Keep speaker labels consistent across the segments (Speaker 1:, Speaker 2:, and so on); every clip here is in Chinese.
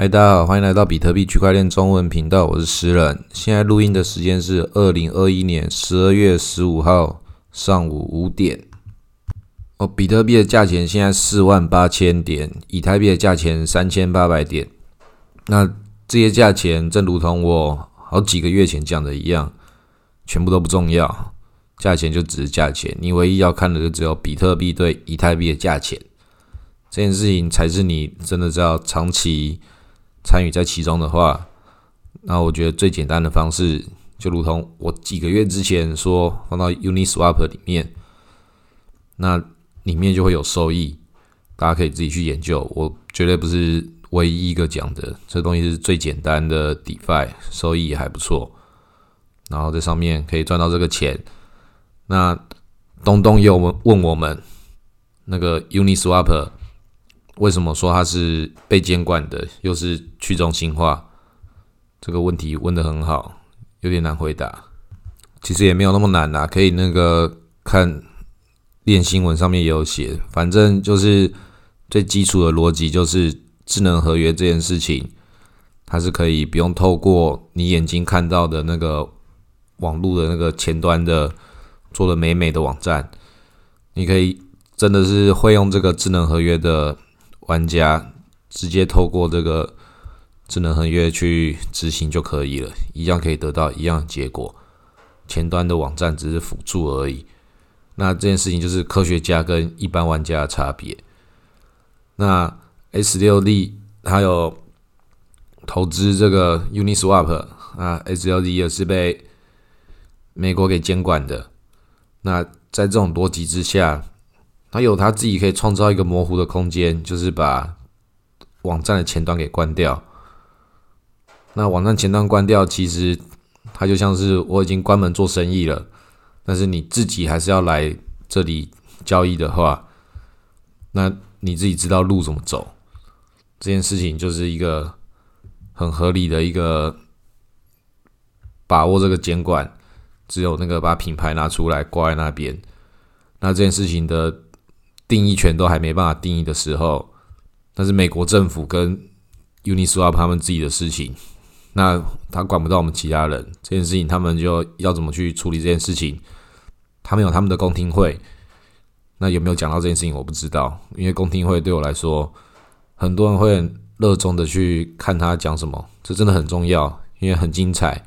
Speaker 1: 嗨，大家好，欢迎来到比特币区块链中文频道，我是诗人。现在录音的时间是二零二一年十二月十五号上午五点。哦，比特币的价钱现在四万八千点，以太币的价钱三千八百点。那这些价钱，正如同我好几个月前讲的一样，全部都不重要，价钱就只是价钱。你唯一要看的就只有比特币对以太币的价钱，这件事情才是你真的是要长期参与在其中的话。那我觉得最简单的方式，就如同我几个月之前说，放到 Uniswap 里面，那。里面就会有收益，大家可以自己去研究。我绝对不是唯一一个讲的，这东西是最简单的 DeFi，收益也还不错。然后在上面可以赚到这个钱。那东东又问问我们，那个 Uniswap 为什么说它是被监管的，又是去中心化？这个问题问的很好，有点难回答。其实也没有那么难啦，可以那个看。练新闻上面也有写，反正就是最基础的逻辑，就是智能合约这件事情，它是可以不用透过你眼睛看到的那个网络的那个前端的做的美美的网站，你可以真的是会用这个智能合约的玩家，直接透过这个智能合约去执行就可以了，一样可以得到一样结果，前端的网站只是辅助而已。那这件事情就是科学家跟一般玩家的差别。那 S 六 D 还有投资这个 Uniswap 啊，S 六 D 也是被美国给监管的。那在这种逻辑之下，他有他自己可以创造一个模糊的空间，就是把网站的前端给关掉。那网站前端关掉，其实它就像是我已经关门做生意了。但是你自己还是要来这里交易的话，那你自己知道路怎么走，这件事情就是一个很合理的一个把握这个监管，只有那个把品牌拿出来挂在那边，那这件事情的定义权都还没办法定义的时候，那是美国政府跟 Uniswap 他们自己的事情，那他管不到我们其他人，这件事情他们就要怎么去处理这件事情。他们有他们的公听会，那有没有讲到这件事情我不知道，因为公听会对我来说，很多人会很热衷的去看他讲什么，这真的很重要，因为很精彩。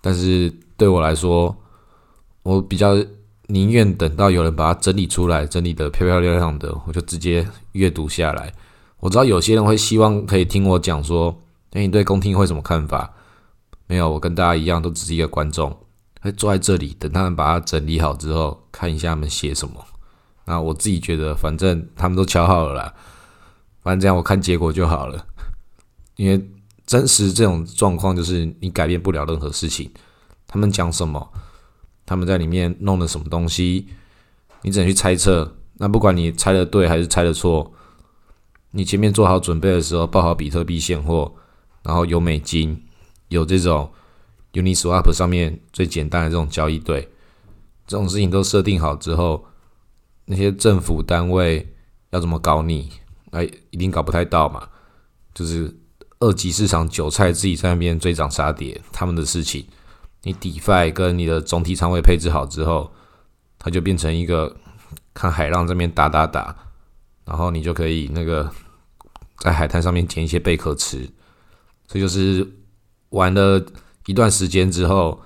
Speaker 1: 但是对我来说，我比较宁愿等到有人把它整理出来，整理的漂漂亮亮的，我就直接阅读下来。我知道有些人会希望可以听我讲说，哎，你对公听会什么看法？没有，我跟大家一样，都只是一个观众。会坐在这里等他们把它整理好之后，看一下他们写什么。那我自己觉得，反正他们都敲好了啦，反正这样我看结果就好了。因为真实这种状况就是你改变不了任何事情。他们讲什么，他们在里面弄了什么东西，你只能去猜测。那不管你猜的对还是猜的错，你前面做好准备的时候，报好比特币现货，然后有美金，有这种。Uniswap 上面最简单的这种交易对，这种事情都设定好之后，那些政府单位要怎么搞你？哎，一定搞不太到嘛。就是二级市场韭菜自己在那边追涨杀跌，他们的事情。你 DeFi 跟你的总体仓位配置好之后，它就变成一个看海浪这边打打打，然后你就可以那个在海滩上面捡一些贝壳吃。这就是玩了。一段时间之后，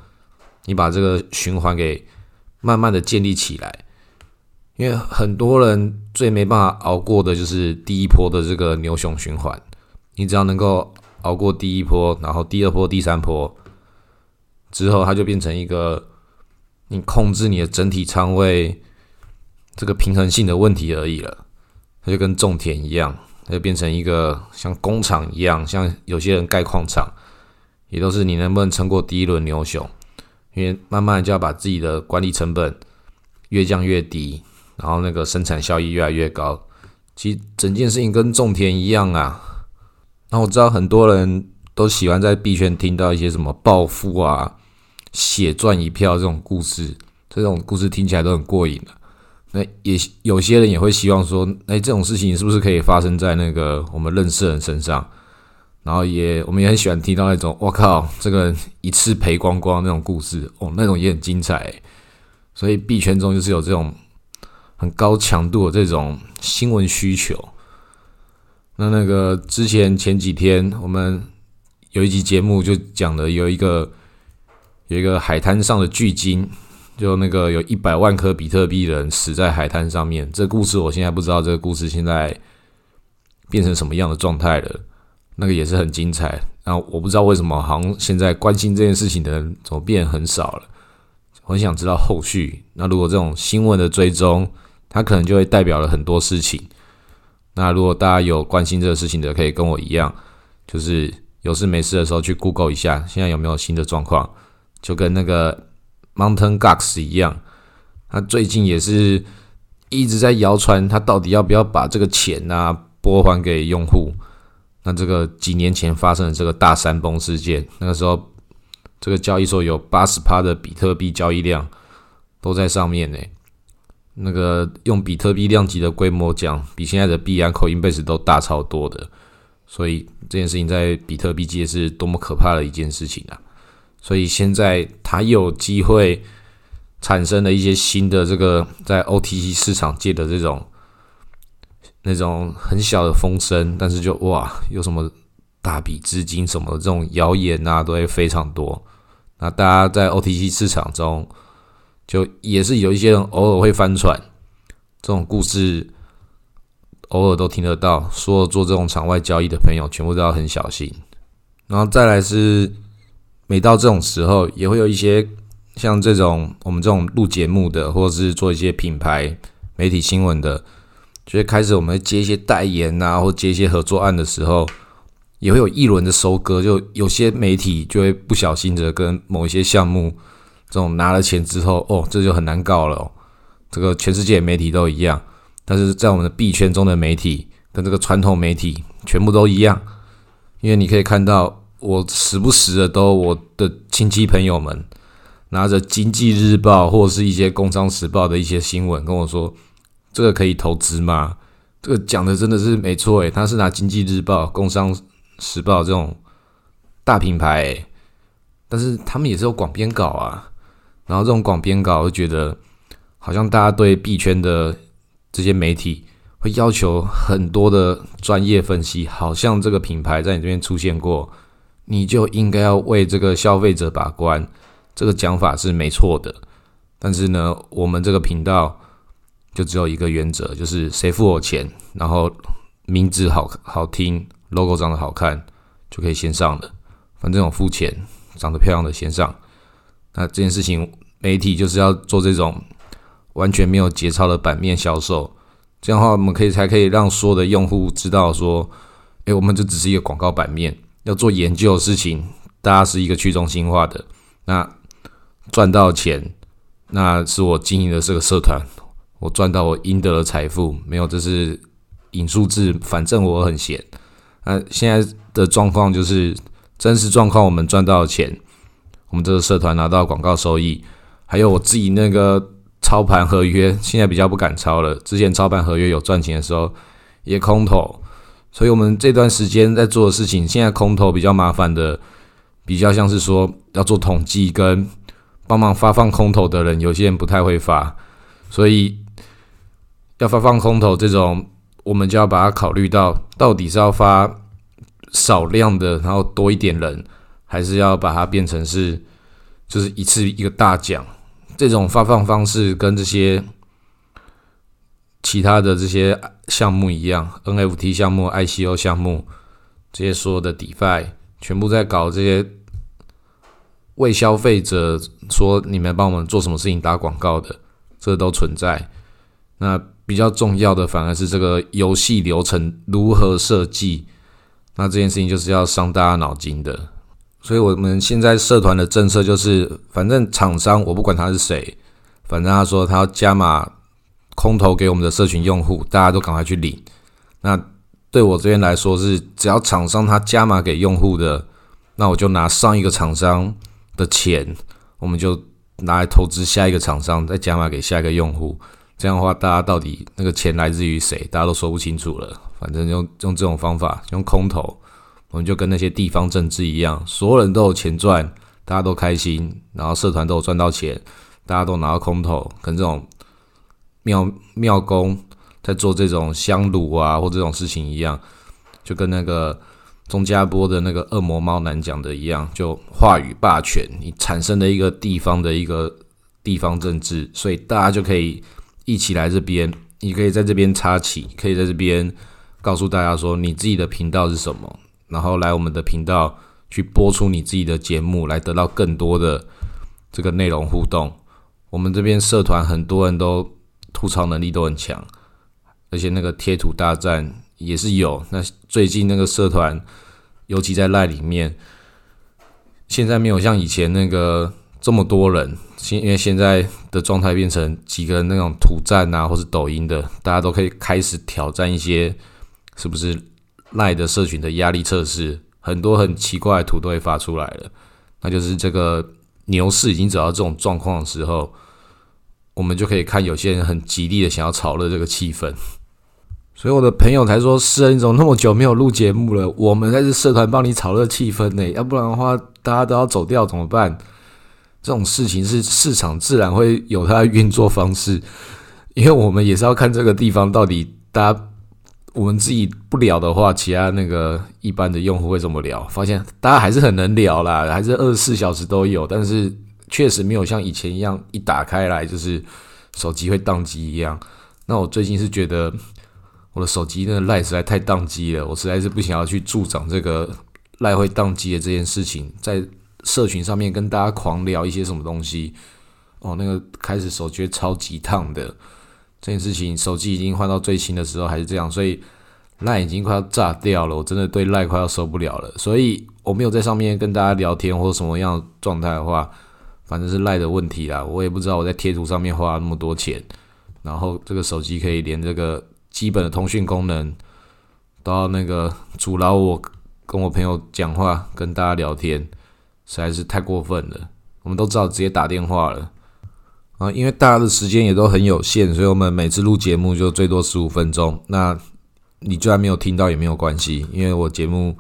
Speaker 1: 你把这个循环给慢慢的建立起来，因为很多人最没办法熬过的就是第一波的这个牛熊循环。你只要能够熬过第一波，然后第二波、第三波之后，它就变成一个你控制你的整体仓位这个平衡性的问题而已了。它就跟种田一样，它就变成一个像工厂一样，像有些人盖矿场。也都是你能不能撑过第一轮牛熊，因为慢慢就要把自己的管理成本越降越低，然后那个生产效益越来越高。其实整件事情跟种田一样啊。那我知道很多人都喜欢在币圈听到一些什么暴富啊、血赚一票这种故事，这种故事听起来都很过瘾的。那也有些人也会希望说，哎，这种事情是不是可以发生在那个我们认识的人身上？然后也我们也很喜欢听到那种我靠，这个人一次赔光光那种故事哦，那种也很精彩。所以币圈中就是有这种很高强度的这种新闻需求。那那个之前前几天我们有一集节目就讲了，有一个有一个海滩上的巨鲸，就那个有一百万颗比特币人死在海滩上面。这故事我现在不知道，这个故事现在变成什么样的状态了。那个也是很精彩，然后我不知道为什么，好像现在关心这件事情的人怎么变很少了。我很想知道后续。那如果这种新闻的追踪，它可能就会代表了很多事情。那如果大家有关心这个事情的，可以跟我一样，就是有事没事的时候去 Google 一下，现在有没有新的状况？就跟那个 Mountain Gox 一样，他最近也是一直在谣传，他到底要不要把这个钱啊拨还给用户？那这个几年前发生的这个大山崩事件，那个时候这个交易所有八十趴的比特币交易量都在上面呢。那个用比特币量级的规模讲，比现在的币安、口音贝斯都大超多的。所以这件事情在比特币界是多么可怕的一件事情啊！所以现在它有机会产生了一些新的这个在 OTC 市场界的这种。那种很小的风声，但是就哇，有什么大笔资金什么的这种谣言啊，都会非常多。那大家在 OTC 市场中，就也是有一些人偶尔会翻船，这种故事偶尔都听得到。说做这种场外交易的朋友，全部都要很小心。然后再来是，每到这种时候，也会有一些像这种我们这种录节目的，或者是做一些品牌媒体新闻的。所以开始我们接一些代言啊，或接一些合作案的时候，也会有一轮的收割。就有些媒体就会不小心的跟某一些项目这种拿了钱之后，哦，这就很难搞了。这个全世界媒体都一样，但是在我们的币圈中的媒体跟这个传统媒体全部都一样。因为你可以看到，我时不时的都我的亲戚朋友们拿着《经济日报》或者是一些《工商时报》的一些新闻跟我说。这个可以投资吗？这个讲的真的是没错诶，他是拿《经济日报》《工商时报》这种大品牌，但是他们也是有广编稿啊。然后这种广编稿，会觉得好像大家对币圈的这些媒体会要求很多的专业分析，好像这个品牌在你这边出现过，你就应该要为这个消费者把关。这个讲法是没错的，但是呢，我们这个频道。就只有一个原则，就是谁付我钱，然后名字好好听，logo 长得好看，就可以先上了。反正我付钱，长得漂亮的先上。那这件事情，媒体就是要做这种完全没有节操的版面销售，这样的话，我们可以才可以让所有的用户知道说，诶，我们这只是一个广告版面，要做研究的事情，大家是一个去中心化的。那赚到钱，那是我经营的这个社团。我赚到我应得的财富，没有，这是引数字。反正我很闲。那现在的状况就是真实状况，我们赚到钱，我们这个社团拿到广告收益，还有我自己那个操盘合约，现在比较不敢操了。之前操盘合约有赚钱的时候也空投，所以我们这段时间在做的事情，现在空投比较麻烦的，比较像是说要做统计跟帮忙发放空投的人，有些人不太会发，所以。要发放空投这种，我们就要把它考虑到，到底是要发少量的，然后多一点人，还是要把它变成是，就是一次一个大奖。这种发放方式跟这些其他的这些项目一样，NFT 项目、ICO 项目这些所有的 DeFi 全部在搞这些为消费者说你们帮我们做什么事情打广告的，这都存在。那。比较重要的反而是这个游戏流程如何设计，那这件事情就是要伤大家脑筋的。所以我们现在社团的政策就是，反正厂商我不管他是谁，反正他说他要加码空投给我们的社群用户，大家都赶快去领。那对我这边来说是，只要厂商他加码给用户的，那我就拿上一个厂商的钱，我们就拿来投资下一个厂商，再加码给下一个用户。这样的话，大家到底那个钱来自于谁？大家都说不清楚了。反正用用这种方法，用空投我们就跟那些地方政治一样，所有人都有钱赚，大家都开心，然后社团都有赚到钱，大家都拿到空投，跟这种庙庙公在做这种香炉啊或这种事情一样，就跟那个钟家波的那个恶魔猫男讲的一样，就话语霸权，你产生的一个地方的一个地方政治，所以大家就可以一起来这边，你可以在这边插旗，可以在这边告诉大家说你自己的频道是什么。然后来我们的频道去播出你自己的节目，来得到更多的这个内容互动。我们这边社团很多人都吐槽能力都很强，而且那个贴图大战也是有。那最近那个社团，尤其在赖里面，现在没有像以前那个这么多人，现因为现在的状态变成几个那种土战啊，或是抖音的，大家都可以开始挑战一些，是不是？赖的社群的压力测试，很多很奇怪的图都会发出来了。那就是这个牛市已经走到这种状况的时候，我们就可以看有些人很极力的想要炒热这个气氛。所以我的朋友才说：“是人，你怎么那么久没有录节目了？我们在这社团帮你炒热气氛呢，要不然的话，大家都要走掉怎么办？”这种事情是市场自然会有它的运作方式，因为我们也是要看这个地方到底大家。我们自己不聊的话，其他那个一般的用户会怎么聊？发现大家还是很能聊啦，还是二十四小时都有，但是确实没有像以前一样一打开来就是手机会宕机一样。那我最近是觉得我的手机那个赖实在太宕机了，我实在是不想要去助长这个赖会宕机的这件事情，在社群上面跟大家狂聊一些什么东西。哦，那个开始手机超级烫的。这件事情，手机已经换到最新的时候还是这样，所以赖已经快要炸掉了。我真的对赖快要受不了了，所以我没有在上面跟大家聊天或什么样状态的话，反正是赖的问题啦。我也不知道我在贴图上面花了那么多钱，然后这个手机可以连这个基本的通讯功能都要那个阻挠我跟我朋友讲话、跟大家聊天，实在是太过分了。我们都知道直接打电话了。啊，因为大家的时间也都很有限，所以我们每次录节目就最多十五分钟。那你居然没有听到也没有关系，因为我节目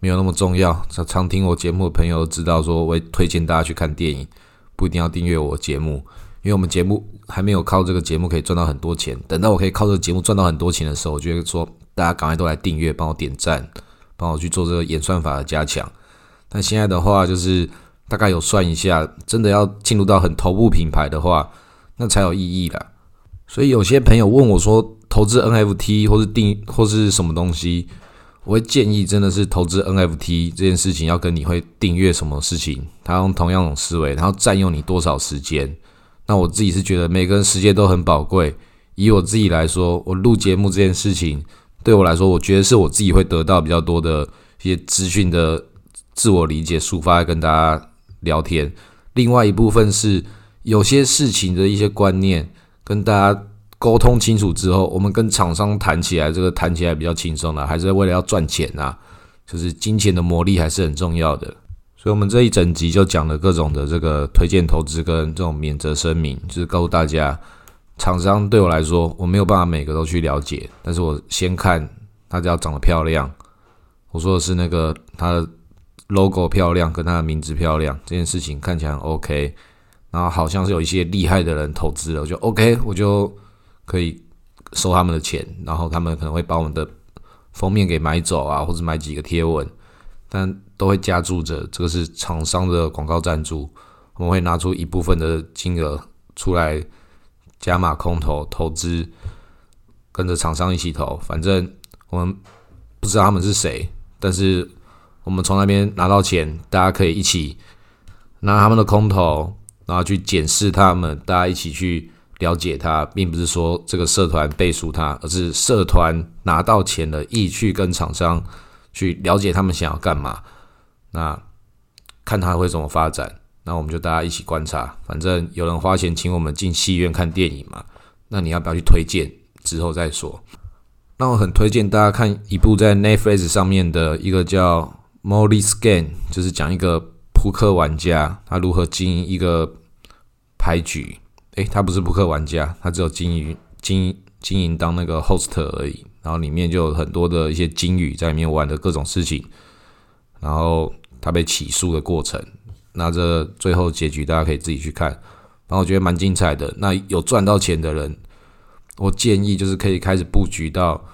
Speaker 1: 没有那么重要。常常听我节目的朋友知道，说我会推荐大家去看电影，不一定要订阅我节目，因为我们节目还没有靠这个节目可以赚到很多钱。等到我可以靠这个节目赚到很多钱的时候，我就会说大家赶快都来订阅，帮我点赞，帮我去做这个演算法的加强。但现在的话就是。大概有算一下，真的要进入到很头部品牌的话，那才有意义啦。所以有些朋友问我说，投资 NFT 或是定或是什么东西，我会建议真的是投资 NFT 这件事情要跟你会订阅什么事情，他用同样种思维，然后占用你多少时间。那我自己是觉得每个人时间都很宝贵。以我自己来说，我录节目这件事情对我来说，我觉得是我自己会得到比较多的一些资讯的自我理解抒发，跟大家。聊天，另外一部分是有些事情的一些观念，跟大家沟通清楚之后，我们跟厂商谈起来，这个谈起来比较轻松了，还是为了要赚钱啊，就是金钱的魔力还是很重要的。所以，我们这一整集就讲了各种的这个推荐投资跟这种免责声明，就是告诉大家，厂商对我来说，我没有办法每个都去了解，但是我先看他只要长得漂亮，我说的是那个他的。logo 漂亮，跟他的名字漂亮，这件事情看起来很 OK。然后好像是有一些厉害的人投资了，我就 OK，我就可以收他们的钱。然后他们可能会把我们的封面给买走啊，或者买几个贴文，但都会加注着这个是厂商的广告赞助。我们会拿出一部分的金额出来加码空投投资，跟着厂商一起投。反正我们不知道他们是谁，但是。我们从那边拿到钱，大家可以一起拿他们的空投，然后去检视他们，大家一起去了解他，并不是说这个社团背书他，而是社团拿到钱了，一起去跟厂商去了解他们想要干嘛，那看他会怎么发展，那我们就大家一起观察。反正有人花钱请我们进戏院看电影嘛，那你要不要去推荐？之后再说。那我很推荐大家看一部在 Netflix 上面的一个叫。Molly Scan 就是讲一个扑克玩家，他如何经营一个牌局。诶，他不是扑克玩家，他只有经营经经营当那个 host 而已。然后里面就有很多的一些金鱼在里面玩的各种事情。然后他被起诉的过程。那这最后结局大家可以自己去看，然后我觉得蛮精彩的。那有赚到钱的人，我建议就是可以开始布局到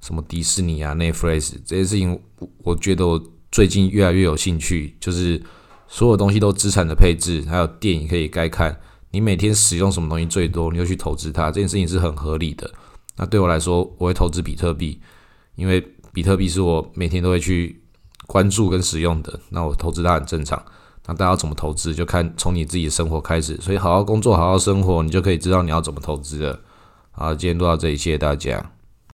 Speaker 1: 什么迪士尼啊、Netflix 这些事情。我觉得我最近越来越有兴趣，就是所有东西都资产的配置，还有电影可以该看。你每天使用什么东西最多，你就去投资它，这件事情是很合理的。那对我来说，我会投资比特币，因为比特币是我每天都会去关注跟使用的。那我投资它很正常。那大家怎么投资，就看从你自己的生活开始。所以好好工作，好好生活，你就可以知道你要怎么投资了。好，今天录到这里，谢谢大家。